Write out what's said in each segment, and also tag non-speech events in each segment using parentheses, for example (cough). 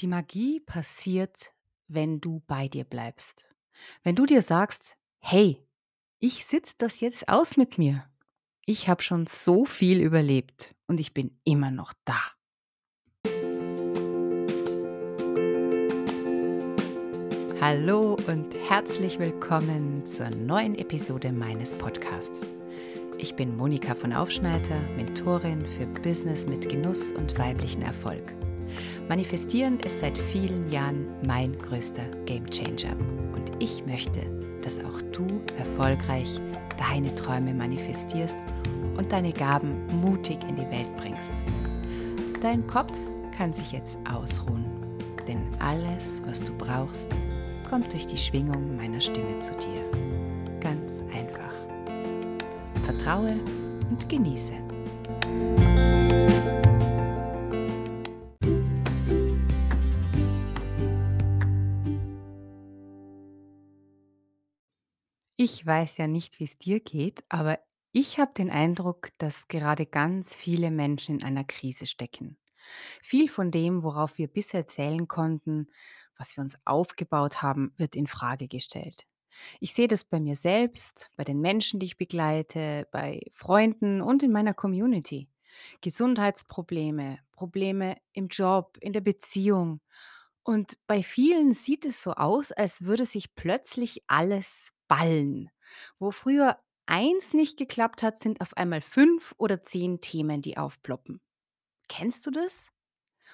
Die Magie passiert, wenn du bei dir bleibst. Wenn du dir sagst: „Hey, ich sitze das jetzt aus mit mir. Ich habe schon so viel überlebt und ich bin immer noch da.“ Hallo und herzlich willkommen zur neuen Episode meines Podcasts. Ich bin Monika von Aufschneider, Mentorin für Business mit Genuss und weiblichen Erfolg. Manifestieren ist seit vielen Jahren mein größter Gamechanger und ich möchte, dass auch du erfolgreich deine Träume manifestierst und deine Gaben mutig in die Welt bringst. Dein Kopf kann sich jetzt ausruhen, denn alles, was du brauchst, kommt durch die Schwingung meiner Stimme zu dir. Ganz einfach. Vertraue und genieße. Ich weiß ja nicht, wie es dir geht, aber ich habe den Eindruck, dass gerade ganz viele Menschen in einer Krise stecken. Viel von dem, worauf wir bisher zählen konnten, was wir uns aufgebaut haben, wird in Frage gestellt. Ich sehe das bei mir selbst, bei den Menschen, die ich begleite, bei Freunden und in meiner Community. Gesundheitsprobleme, Probleme im Job, in der Beziehung. Und bei vielen sieht es so aus, als würde sich plötzlich alles ballen. Wo früher eins nicht geklappt hat, sind auf einmal fünf oder zehn Themen, die aufploppen. Kennst du das?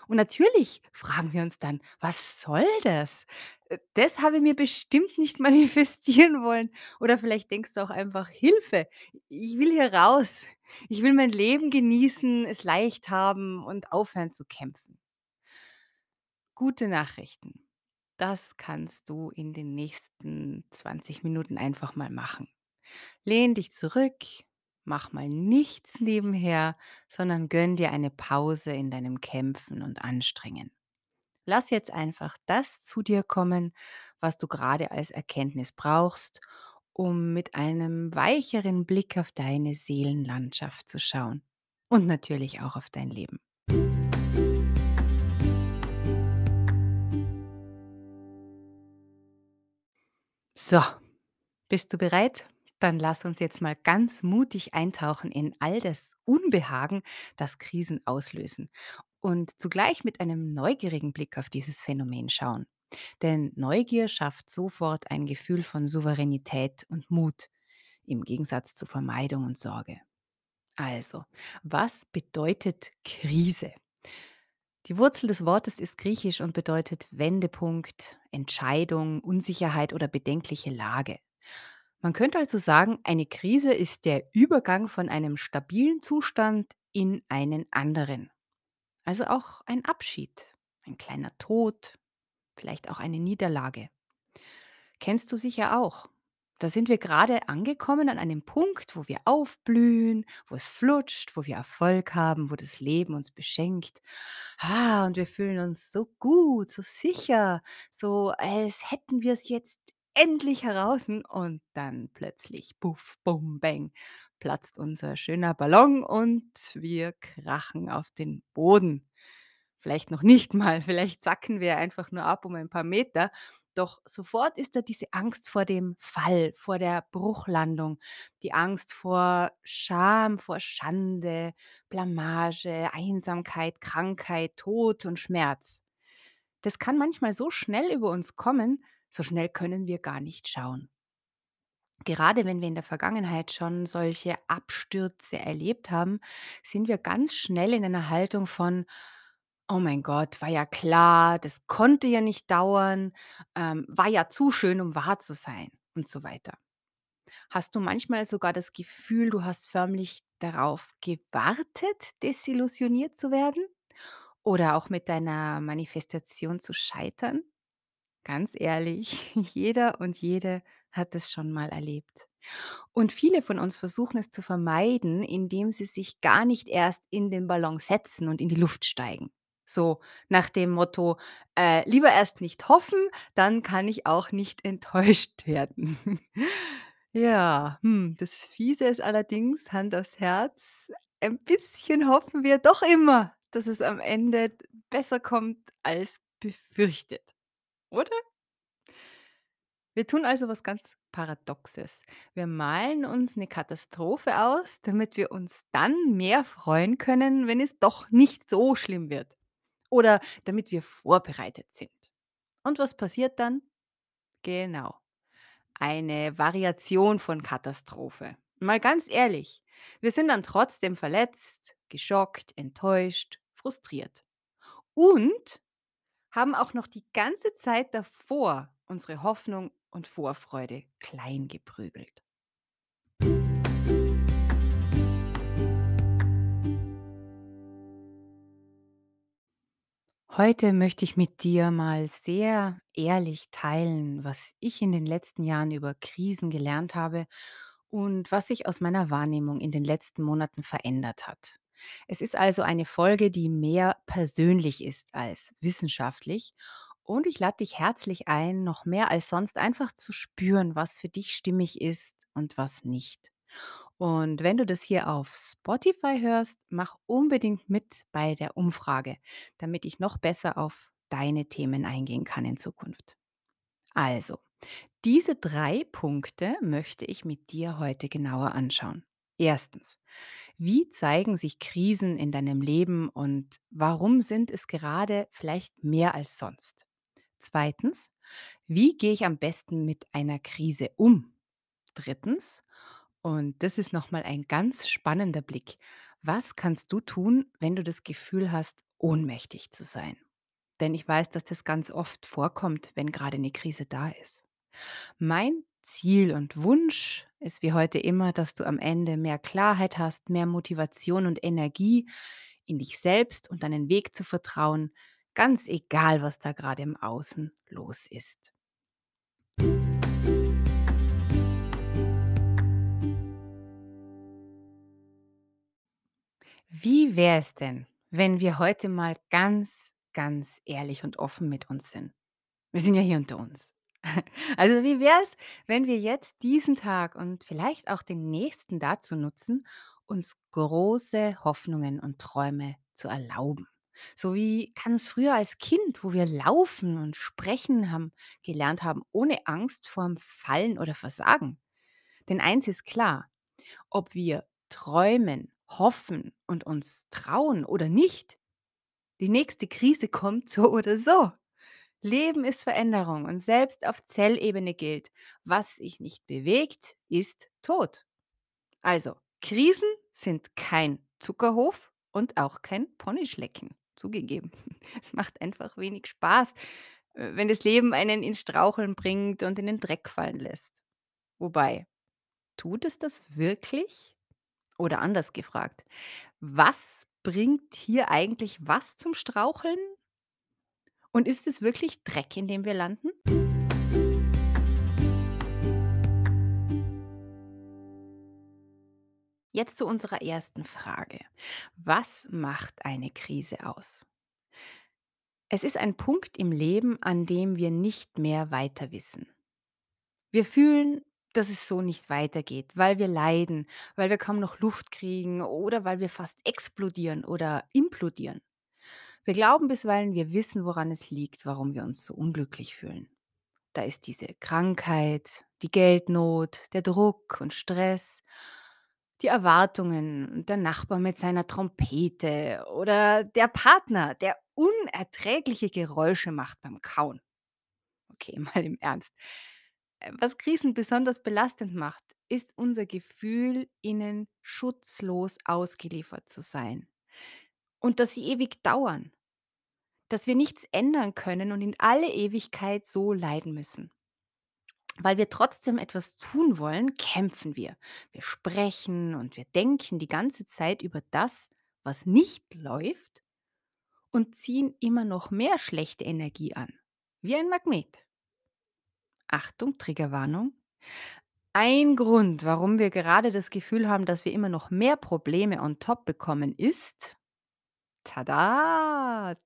Und natürlich fragen wir uns dann: „Was soll das? Äh, das habe ich mir bestimmt nicht (laughs) manifestieren wollen.“ Oder vielleicht denkst du auch einfach: „Hilfe, ich will hier raus. Ich will mein Leben genießen, es leicht haben und aufhören zu kämpfen.“ Gute Nachrichten. Das kannst du in den nächsten 20 Minuten einfach mal machen. Lehn dich zurück, mach mal nichts nebenher, sondern gönn dir eine Pause in deinem Kämpfen und Anstrengen. Lass jetzt einfach das zu dir kommen, was du gerade als Erkenntnis brauchst, um mit einem weicheren Blick auf deine Seelenlandschaft zu schauen. Und natürlich auch auf dein Leben. So, bist du bereit? Dann lass uns jetzt mal ganz mutig eintauchen in all das Unbehagen, das Krisen auslösen und zugleich mit einem neugierigen Blick auf dieses Phänomen schauen. Denn Neugier schafft sofort ein Gefühl von Souveränität und Mut im Gegensatz zu Vermeidung und Sorge. Also, was bedeutet Krise? Die Wurzel des Wortes ist griechisch und bedeutet Wendepunkt, Entscheidung, Unsicherheit oder bedenkliche Lage. Man könnte also sagen, eine Krise ist der Übergang von einem stabilen Zustand in einen anderen. Also auch ein Abschied, ein kleiner Tod, vielleicht auch eine Niederlage. Kennst du sicher auch. Da sind wir gerade angekommen an einem Punkt, wo wir aufblühen, wo es flutscht, wo wir Erfolg haben, wo das Leben uns beschenkt. Ah, und wir fühlen uns so gut, so sicher, so als hätten wir es jetzt endlich heraus. Und dann plötzlich, puff, bum, bang, platzt unser schöner Ballon und wir krachen auf den Boden. Vielleicht noch nicht mal, (laughs) vielleicht sacken wir einfach nur ab um ein paar Meter doch sofort ist da diese Angst vor dem Fall, vor der Bruchlandung, die Angst vor Scham, vor Schande, Blamage, Einsamkeit, Krankheit, Tod und Schmerz. Das kann manchmal so schnell über uns kommen, so schnell können wir gar nicht schauen. Gerade wenn wir in der Vergangenheit schon solche Abstürze erlebt haben, sind wir ganz schnell in einer Haltung von, oh mein Gott, war ja klar, das konnte ja nicht dauern, ähm, war ja zu schön, um wahr zu sein und so weiter. Hast du manchmal sogar das Gefühl, du hast förmlich darauf gewartet, desillusioniert zu werden? Oder auch mit deiner Manifestation zu scheitern? Ganz ehrlich, (laughs) jeder und jede hat es schon mal erlebt. Und viele von uns versuchen es zu vermeiden, indem sie sich gar nicht erst in den Ballon setzen und in die Luft steigen. So nach dem Motto, äh, lieber erst nicht hoffen, dann kann ich auch nicht (laughs) enttäuscht werden. Ja, hm, das Fiese ist allerdings, Hand aufs Herz, ein bisschen hoffen wir doch immer, dass es am Ende besser kommt als befürchtet, oder? Wir tun also was ganz Paradoxes. Wir malen uns eine Katastrophe aus, damit wir uns dann mehr freuen können, wenn es doch nicht so schlimm wird. Oder damit wir vorbereitet sind. Und was passiert dann? Genau. Eine Variation von Katastrophe. Mal ganz ehrlich, wir sind dann trotzdem verletzt, geschockt, enttäuscht, frustriert. Und haben auch noch die ganze Zeit davor unsere Hoffnung und Vorfreude klein geprügelt. Heute möchte ich mit dir mal sehr ehrlich teilen, was ich in den letzten Jahren über Krisen gelernt habe und was sich aus meiner Wahrnehmung in den letzten Monaten verändert hat. Es ist also eine Folge, die mehr persönlich ist als wissenschaftlich und ich lade dich herzlich ein, noch mehr als sonst einfach zu spüren, was für dich stimmig ist und was nicht. Und wenn du das hier auf Spotify hörst, mach unbedingt mit bei der Umfrage, damit ich noch besser auf deine Themen eingehen kann in Zukunft. Also, diese drei Punkte möchte ich mit dir heute genauer anschauen. Erstens, wie zeigen sich Krisen in deinem Leben und warum sind es gerade vielleicht mehr als sonst? Zweitens, wie gehe ich am besten mit einer Krise um? Drittens, und das ist nochmal ein ganz spannender Blick. Was kannst du tun, wenn du das Gefühl hast, ohnmächtig zu sein? Denn ich weiß, dass das ganz oft vorkommt, wenn gerade eine Krise da ist. Mein Ziel und Wunsch ist wie heute immer, dass du am Ende mehr Klarheit hast, mehr Motivation und Energie in dich selbst und deinen Weg zu vertrauen, ganz egal, was da gerade im Außen los ist. Wie wäre es denn, wenn wir heute mal ganz, ganz ehrlich und offen mit uns sind? Wir sind ja hier unter uns. (laughs) Also wie wäre es, wenn wir jetzt diesen Tag und vielleicht auch den nächsten dazu nutzen, uns große Hoffnungen und Träume zu erlauben? So wie ganz früher als Kind, wo wir laufen und sprechen haben, gelernt haben, ohne Angst vorm Fallen oder Versagen. Denn eins ist klar, ob wir träumen, hoffen und uns trauen oder nicht, die nächste Krise kommt so oder so. Leben ist Veränderung und selbst auf Zellebene gilt, was sich nicht bewegt, ist tot. Also, Krisen sind kein Zuckerhof und auch kein Ponyschlecken. Zugegeben. (laughs) Es macht einfach wenig Spaß, äh, wenn das Leben einen ins Straucheln bringt und in den Dreck fallen lässt. Wobei, tut es das wirklich? Oder anders gefragt, was bringt hier eigentlich was zum Straucheln? Und ist es wirklich Dreck, in dem wir landen? Jetzt zu unserer ersten Frage. Was macht eine Krise aus? Es ist ein Punkt im Leben, an dem wir nicht mehr weiter wissen. Wir fühlen, dass es so nicht weitergeht, weil wir leiden, weil wir kaum noch Luft kriegen oder weil wir fast explodieren oder implodieren. Wir glauben bisweilen, wir wissen, woran es liegt, warum wir uns so unglücklich fühlen. Da ist diese Krankheit, die Geldnot, der Druck und Stress, die Erwartungen der Nachbar mit seiner Trompete oder der Partner, der unerträgliche Geräusche macht beim Kauen. Okay, (laughs) mal im Ernst. Was Krisen besonders belastend macht, ist unser Gefühl, ihnen schutzlos ausgeliefert zu sein und dass sie ewig dauern, dass wir nichts ändern können und in alle Ewigkeit so leiden müssen. Weil wir trotzdem etwas tun wollen, kämpfen wir. Wir sprechen und wir denken die ganze Zeit über das, was nicht läuft und ziehen immer noch mehr schlechte Energie an. Wie ein Magnet. Achtung, Triggerwarnung. Ein Grund, warum wir gerade das Gefühl haben, dass wir immer noch mehr Probleme on top bekommen, ist, tada,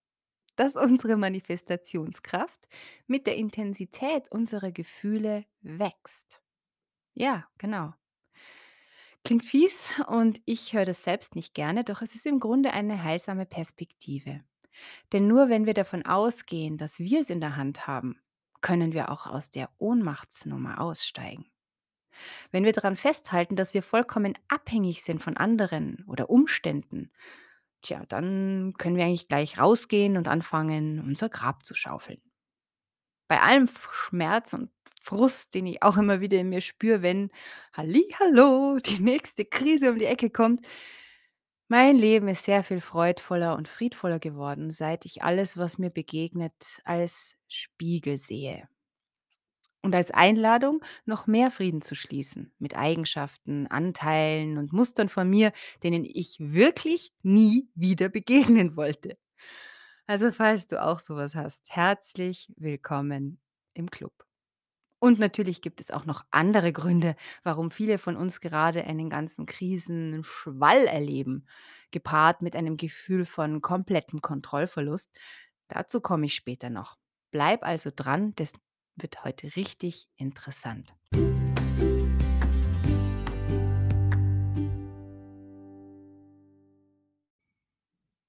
dass unsere Manifestationskraft mit der Intensität unserer Gefühle wächst. Ja, genau. Klingt fies und ich höre das selbst nicht gerne, doch es ist im Grunde eine heilsame Perspektive. Denn nur wenn wir davon ausgehen, dass wir es in der Hand haben, können wir auch aus der Ohnmachtsnummer aussteigen. Wenn wir daran festhalten, dass wir vollkommen abhängig sind von anderen oder Umständen, tja, dann können wir eigentlich gleich rausgehen und anfangen, unser Grab zu schaufeln. Bei allem Schmerz und Frust, den ich auch immer wieder in mir spüre, wenn, hallihallo, die nächste Krise um die Ecke kommt. Mein Leben ist sehr viel freudvoller und friedvoller geworden, seit ich alles, was mir begegnet, als Spiegel sehe. Und als Einladung, noch mehr Frieden zu schließen mit Eigenschaften, Anteilen und Mustern von mir, denen ich wirklich nie wieder begegnen wollte. Also falls du auch sowas hast, herzlich willkommen im Club. Und natürlich gibt es auch noch andere Gründe, warum viele von uns gerade einen ganzen Krisenschwall erleben, gepaart mit einem Gefühl von komplettem Kontrollverlust. Dazu komme ich später noch. Bleib also dran, das wird heute richtig interessant.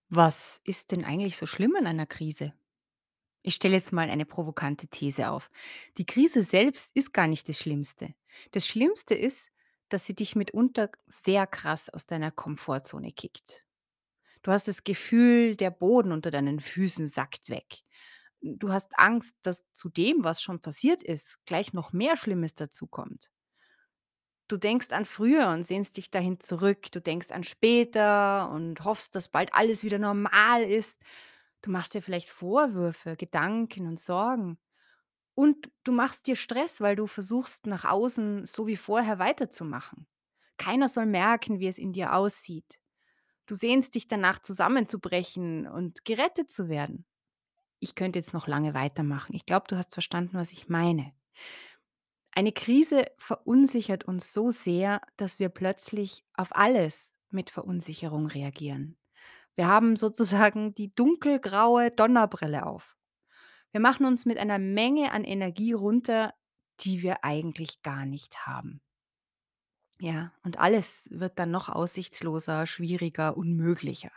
Was ist denn eigentlich so schlimm an einer Krise? Ich stelle jetzt mal eine provokante These auf. Die Krise selbst ist gar nicht das Schlimmste. Das Schlimmste ist, dass sie dich mitunter sehr krass aus deiner Komfortzone kickt. Du hast das Gefühl, der Boden unter deinen Füßen sackt weg. Du hast Angst, dass zu dem, was schon passiert ist, gleich noch mehr Schlimmes dazukommt. Du denkst an früher und sehnst dich dahin zurück. Du denkst an später und hoffst, dass bald alles wieder normal ist. Du machst dir vielleicht Vorwürfe, Gedanken und Sorgen. Und du machst dir Stress, weil du versuchst, nach außen so wie vorher weiterzumachen. Keiner soll merken, wie es in dir aussieht. Du sehnst dich danach, zusammenzubrechen und gerettet zu werden. Ich könnte jetzt noch lange weitermachen. Ich glaube, du hast verstanden, was ich meine. Eine Krise verunsichert uns so sehr, dass wir plötzlich auf alles mit Verunsicherung reagieren. Wir haben sozusagen die dunkelgraue Donnerbrille auf. Wir machen uns mit einer Menge an Energie runter, die wir eigentlich gar nicht haben. Ja, und alles wird dann noch aussichtsloser, schwieriger, unmöglicher.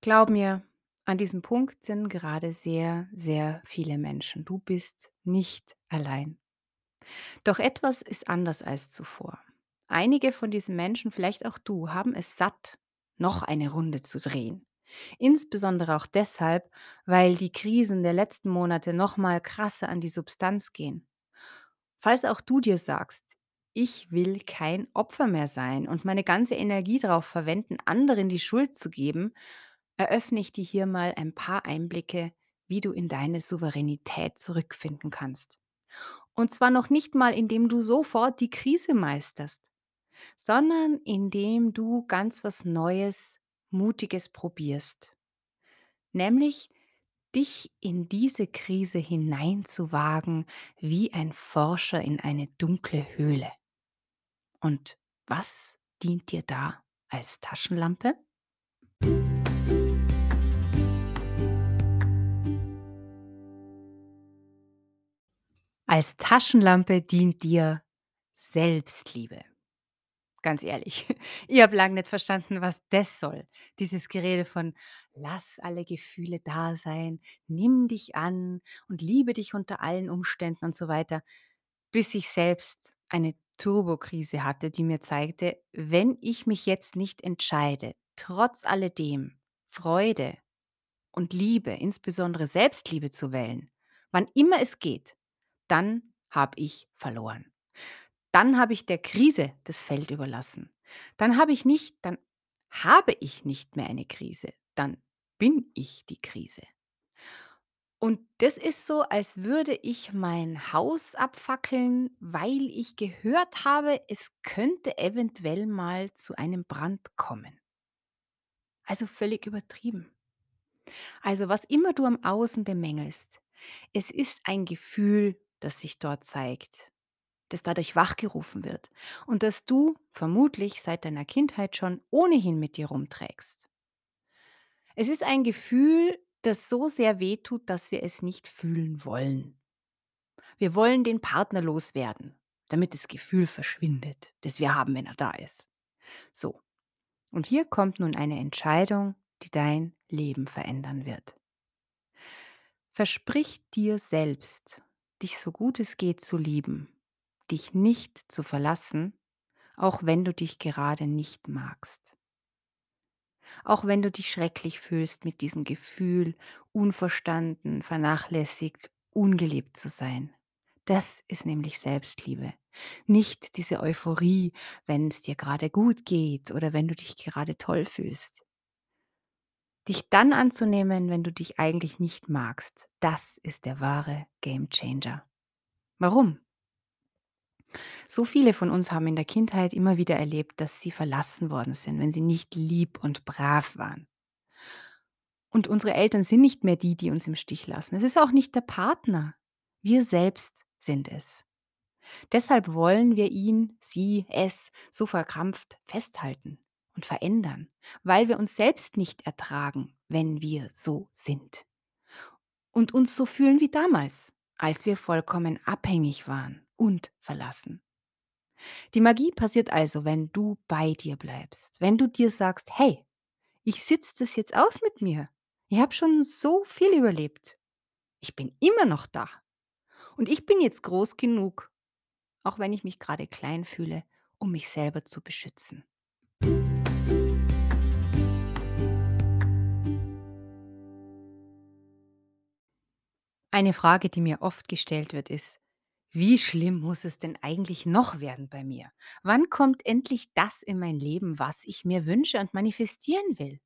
Glaub mir, an diesem Punkt sind gerade sehr, sehr viele Menschen. Du bist nicht allein. Doch etwas ist anders als zuvor. Einige von diesen Menschen, vielleicht auch du, haben es satt, noch eine Runde zu drehen. Insbesondere auch deshalb, weil die Krisen der letzten Monate noch mal krasser an die Substanz gehen. Falls auch du dir sagst: „Ich will kein Opfer mehr sein und meine ganze Energie darauf verwenden, anderen die Schuld zu geben“, eröffne ich dir hier mal ein paar Einblicke, wie du in deine Souveränität zurückfinden kannst. Und zwar noch nicht mal, indem du sofort die Krise meisterst, sondern indem du ganz was Neues, Mutiges probierst. Nämlich dich in diese Krise hineinzuwagen wie ein Forscher in eine dunkle Höhle. Und was dient dir da als Taschenlampe? Als Taschenlampe dient dir Selbstliebe. Ganz ehrlich, (laughs) ich habe lang nicht verstanden, was das soll. Dieses Gerede von lass alle Gefühle da sein, nimm dich an und liebe dich unter allen Umständen und so weiter, bis ich selbst eine Turbokrise hatte, die mir zeigte, wenn ich mich jetzt nicht entscheide, trotz alledem Freude und Liebe, insbesondere Selbstliebe zu wählen, wann immer es geht, dann habe ich verloren. Dann habe ich der Krise das Feld überlassen. Dann habe ich nicht dann habe ich nicht mehr eine Krise, dann bin ich die Krise. Und das ist so, als würde ich mein Haus abfackeln, weil ich gehört habe, es könnte eventuell mal zu einem Brand kommen. Also völlig übertrieben. Also was immer du am Außen bemängelst, es ist ein Gefühl, das sich dort zeigt, das dadurch wachgerufen wird und das du vermutlich seit deiner Kindheit schon ohnehin mit dir rumträgst. Es ist ein Gefühl, das so sehr wehtut, dass wir es nicht fühlen wollen. Wir wollen den Partner loswerden, damit das Gefühl verschwindet, das wir haben, wenn er da ist. So, und hier kommt nun eine Entscheidung, die dein Leben verändern wird. Versprich dir selbst, dich so gut es geht zu lieben, dich nicht zu verlassen, auch wenn du dich gerade nicht magst. Auch wenn du dich schrecklich fühlst mit diesem Gefühl, unverstanden, vernachlässigt, ungeliebt zu sein. Das ist nämlich Selbstliebe. Nicht diese Euphorie, wenn es dir gerade gut geht oder wenn du dich gerade toll fühlst. Dich dann anzunehmen, wenn du dich eigentlich nicht magst, das ist der wahre Gamechanger. Warum? So viele von uns haben in der Kindheit immer wieder erlebt, dass sie verlassen worden sind, wenn sie nicht lieb und brav waren. Und unsere Eltern sind nicht mehr die, die uns im Stich lassen. Es ist auch nicht der Partner. Wir selbst sind es. Deshalb wollen wir ihn, sie, es so verkrampft festhalten und verändern, weil wir uns selbst nicht ertragen, wenn wir so sind. Und uns so fühlen wie damals, als wir vollkommen abhängig waren und verlassen. Die Magie passiert also, wenn du bei dir bleibst, wenn du dir sagst, hey, ich sitze das jetzt aus mit mir. Ich habe schon so viel überlebt. Ich bin immer noch da. Und ich bin jetzt groß genug, auch wenn ich mich gerade klein fühle, um mich selber zu beschützen. Eine Frage, die mir oft gestellt wird, ist, wie schlimm muss es denn eigentlich noch werden bei mir? Wann kommt endlich das in mein Leben, was ich mir wünsche und manifestieren will?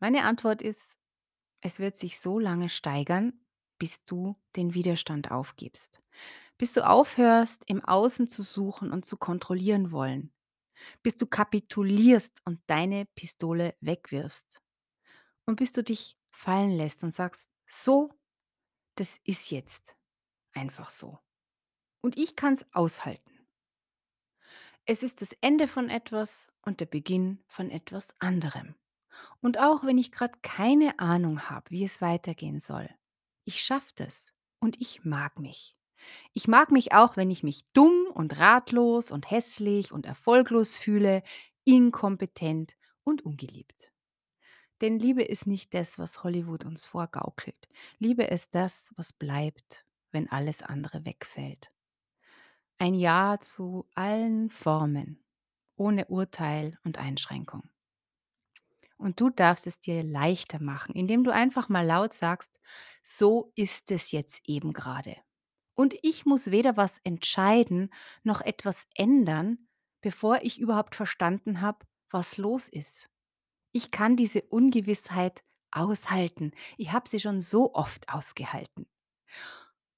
Meine Antwort ist, es wird sich so lange steigern, bis du den Widerstand aufgibst. Bis du aufhörst, im Außen zu suchen und zu kontrollieren wollen. Bis du kapitulierst und deine Pistole wegwirfst. Und bis du dich fallen lässt und sagst, so, das ist jetzt einfach so. Und ich kann es aushalten. Es ist das Ende von etwas und der Beginn von etwas anderem. Und auch wenn ich gerade keine Ahnung habe, wie es weitergehen soll, ich schaffe das und ich mag mich. Ich mag mich auch, wenn ich mich dumm und ratlos und hässlich und erfolglos fühle, inkompetent und ungeliebt. Denn Liebe ist nicht das, was Hollywood uns vorgaukelt. Liebe ist das, was bleibt, wenn alles andere wegfällt. Ein Ja zu allen Formen, ohne Urteil und Einschränkung. Und du darfst es dir leichter machen, indem du einfach mal laut sagst, so ist es jetzt eben gerade. Und ich muss weder was entscheiden noch etwas ändern, bevor ich überhaupt verstanden habe, was los ist. Ich kann diese Ungewissheit aushalten. Ich habe sie schon so oft ausgehalten.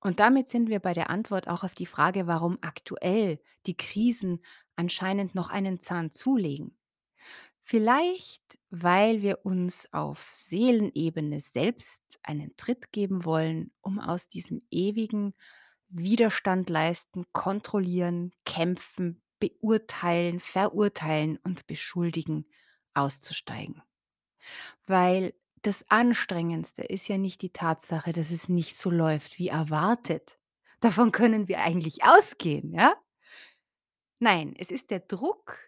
Und damit sind wir bei der Antwort auch auf die Frage, warum aktuell die Krisen anscheinend noch einen Zahn zulegen. Vielleicht, weil wir uns auf Seelenebene selbst einen Tritt geben wollen, um aus diesem ewigen Widerstand leisten, kontrollieren, kämpfen, beurteilen, verurteilen und beschuldigen auszusteigen. Weil das Anstrengendste ist ja nicht die Tatsache, dass es nicht so läuft wie erwartet. Davon (laughs) können wir eigentlich ausgehen, ja? Nein, es ist der Druck,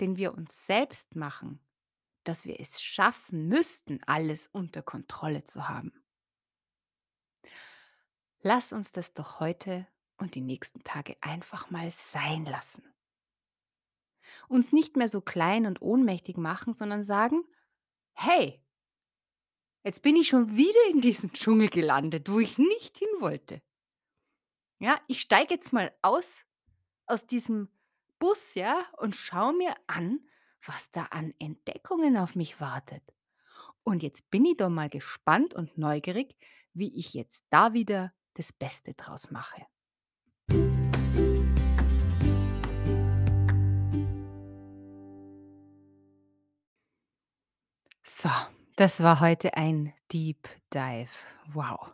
den wir uns selbst machen, dass wir es schaffen müssten, alles unter Kontrolle zu haben. Lass uns das doch heute und die nächsten Tage einfach mal sein lassen. Uns nicht mehr so klein und ohnmächtig machen, sondern sagen, hey, jetzt bin ich schon wieder in diesem Dschungel gelandet, wo ich nicht hin wollte. Ja, ich steige jetzt mal aus aus diesem Bus, ja, und schaue mir an, was da an Entdeckungen auf mich wartet. Und jetzt bin ich doch mal gespannt und neugierig, wie ich jetzt da wieder das Beste draus mache. So, das war heute ein Deep Dive. Wow.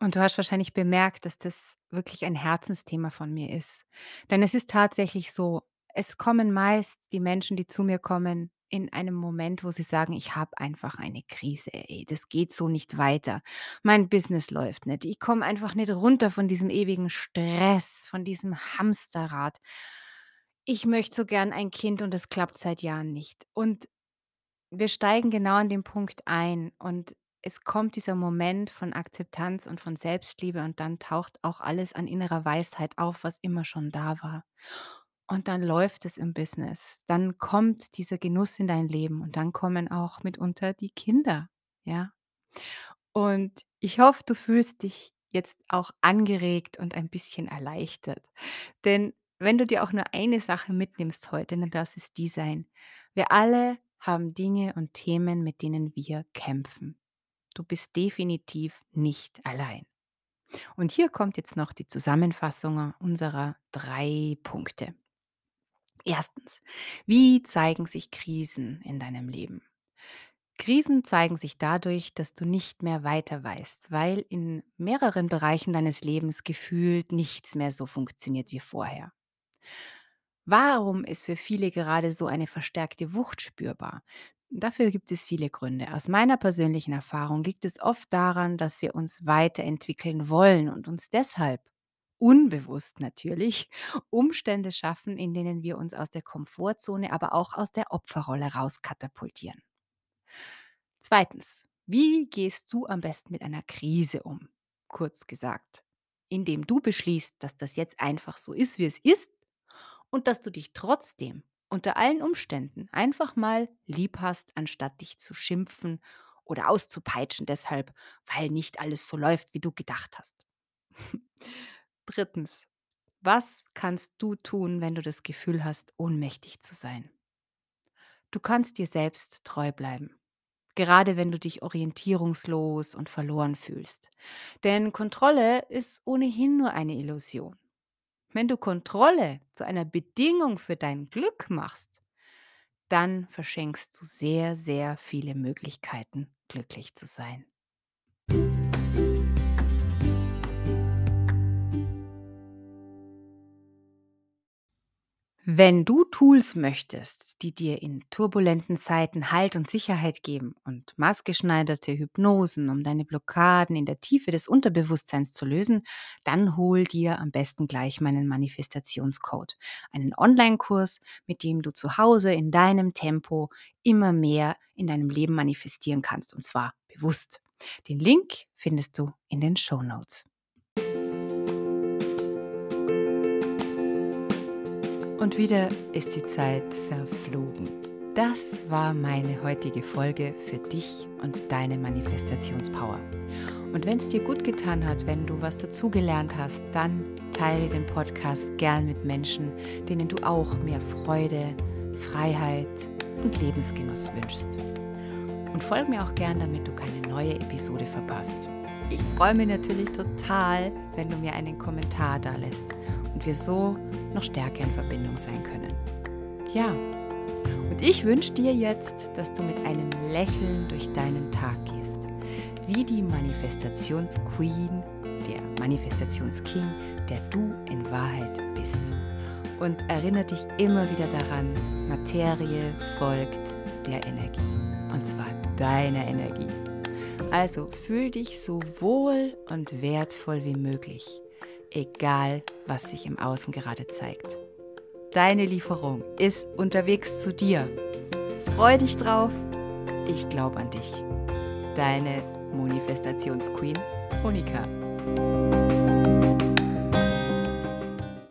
Und du hast wahrscheinlich bemerkt, dass das wirklich ein Herzensthema von mir ist. Denn es ist tatsächlich so, es kommen meist die Menschen, die zu mir kommen, in einem Moment, wo sie sagen, ich habe einfach eine Krise, ey, das geht so nicht weiter. Mein Business läuft nicht. Ich komme einfach nicht runter von diesem ewigen Stress, von diesem Hamsterrad. Ich möchte so gern ein Kind und es klappt seit Jahren nicht. Und wir steigen genau an dem Punkt ein und es kommt dieser Moment von Akzeptanz und von Selbstliebe und dann taucht auch alles an innerer Weisheit auf, was immer schon da war. Und dann läuft es im Business. Dann kommt dieser Genuss in dein Leben und dann kommen auch mitunter die Kinder, ja? Und ich hoffe, du fühlst dich jetzt auch angeregt und ein bisschen erleichtert. Denn wenn du dir auch nur eine Sache mitnimmst heute, dann darf es die sein. Wir alle haben Dinge und Themen, mit denen wir kämpfen. Du bist definitiv nicht allein. Und hier kommt jetzt noch die Zusammenfassung unserer drei Punkte. Erstens, wie zeigen sich Krisen in deinem Leben? Krisen zeigen sich dadurch, dass du nicht mehr weiter weißt, weil in mehreren Bereichen deines Lebens gefühlt nichts mehr so funktioniert wie vorher. Warum ist für viele gerade so eine verstärkte Wucht spürbar? Dafür gibt es viele Gründe. Aus meiner persönlichen Erfahrung liegt es oft daran, dass wir uns weiterentwickeln wollen und uns deshalb unbewusst natürlich (laughs) Umstände schaffen, in denen wir uns aus der Komfortzone, aber auch aus der Opferrolle rauskatapultieren. Zweitens, wie gehst du am besten mit einer Krise um? Kurz gesagt, indem du beschließt, dass das jetzt einfach so ist, wie es ist und dass du dich trotzdem unter allen Umständen einfach mal lieb hast, anstatt dich zu schimpfen oder auszupeitschen deshalb, weil nicht alles so läuft, wie du gedacht hast. (laughs) Drittens, was kannst du tun, wenn du das Gefühl hast, ohnmächtig zu sein? Du kannst dir selbst treu bleiben, gerade wenn du dich orientierungslos und verloren fühlst. Denn Kontrolle ist ohnehin nur eine Illusion. Wenn du Kontrolle zu einer Bedingung für dein Glück machst, dann verschenkst du sehr, sehr viele Möglichkeiten, glücklich zu sein. Wenn du Tools möchtest, die dir in turbulenten Zeiten Halt und Sicherheit geben und maßgeschneiderte Hypnosen, um deine Blockaden in der Tiefe des Unterbewusstseins zu lösen, dann hol dir am besten gleich meinen Manifestationscode. Einen Online-Kurs, mit dem du zu Hause in deinem Tempo immer mehr in deinem Leben manifestieren kannst und zwar bewusst. Den Link findest du in den Show Notes. Und wieder ist die Zeit verflogen. Das war meine heutige Folge für dich und deine Manifestationspower. Und wenn es dir gut getan hat, wenn du was dazugelernt hast, dann teile den Podcast gern mit Menschen, denen du auch mehr Freude, Freiheit und Lebensgenuss wünschst. Und folge mir auch gern, damit du keine neue Episode verpasst. Ich freue mich natürlich total, wenn du mir einen Kommentar da lässt und wir so noch stärker in Verbindung sein können. Ja, und ich wünsche dir jetzt, dass du mit einem Lächeln durch deinen Tag gehst, wie die Manifestationsqueen, der Manifestationsking, der du in Wahrheit bist. Und erinnere dich immer wieder daran, Materie folgt der Energie. Und zwar deiner Energie. Also fühl dich so wohl und wertvoll wie möglich, egal was sich im Außen gerade zeigt. Deine Lieferung ist unterwegs zu dir. Freu dich drauf. Ich glaube an dich. Deine Manifestationsqueen Monika.